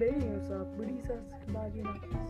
Bienvenidos a Brisas Vallenatas.